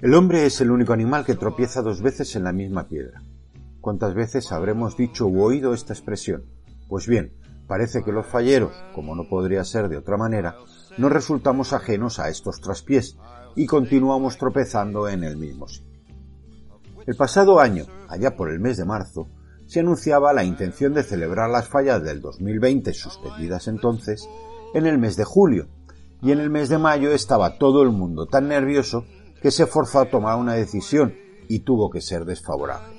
El hombre es el único animal que tropieza dos veces en la misma piedra. ¿Cuántas veces habremos dicho u oído esta expresión? Pues bien, parece que los falleros, como no podría ser de otra manera, no resultamos ajenos a estos traspiés y continuamos tropezando en el mismo sitio. El pasado año, allá por el mes de marzo, se anunciaba la intención de celebrar las fallas del 2020 suspendidas entonces en el mes de julio, y en el mes de mayo estaba todo el mundo tan nervioso que se forzó a tomar una decisión y tuvo que ser desfavorable.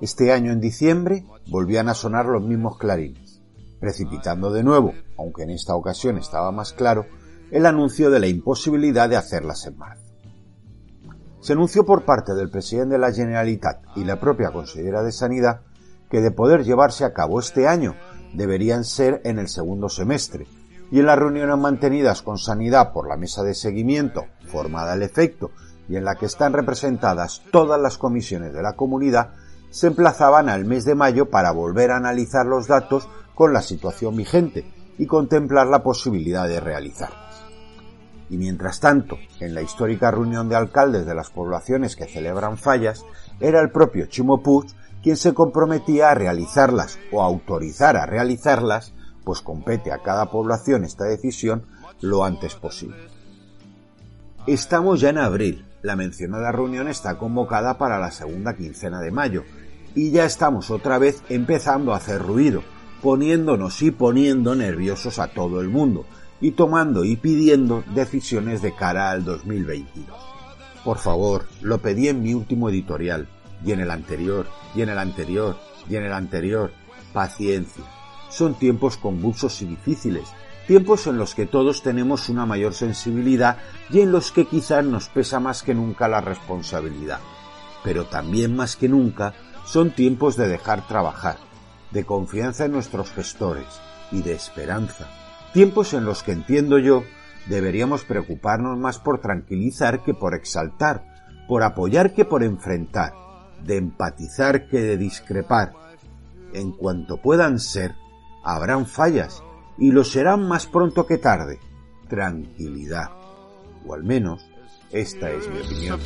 Este año en diciembre volvían a sonar los mismos clarines, precipitando de nuevo, aunque en esta ocasión estaba más claro, el anuncio de la imposibilidad de hacerlas en marzo. Se anunció por parte del presidente de la Generalitat y la propia consejera de Sanidad que de poder llevarse a cabo este año deberían ser en el segundo semestre, y en las reuniones mantenidas con Sanidad por la mesa de seguimiento, formada al efecto, y en la que están representadas todas las comisiones de la comunidad, se emplazaban al mes de mayo para volver a analizar los datos con la situación vigente y contemplar la posibilidad de realizarlas. Y mientras tanto, en la histórica reunión de alcaldes de las poblaciones que celebran fallas, era el propio Chimo quien se comprometía a realizarlas o autorizar a realizarlas, pues compete a cada población esta decisión lo antes posible. Estamos ya en abril, la mencionada reunión está convocada para la segunda quincena de mayo, y ya estamos otra vez empezando a hacer ruido, poniéndonos y poniendo nerviosos a todo el mundo, y tomando y pidiendo decisiones de cara al 2022. Por favor, lo pedí en mi último editorial, y en el anterior, y en el anterior, y en el anterior. Paciencia. Son tiempos convulsos y difíciles, tiempos en los que todos tenemos una mayor sensibilidad y en los que quizás nos pesa más que nunca la responsabilidad. Pero también más que nunca son tiempos de dejar trabajar, de confianza en nuestros gestores y de esperanza. Tiempos en los que entiendo yo deberíamos preocuparnos más por tranquilizar que por exaltar, por apoyar que por enfrentar, de empatizar que de discrepar. En cuanto puedan ser, habrán fallas, y lo serán más pronto que tarde. Tranquilidad. O al menos, esta es mi opinión.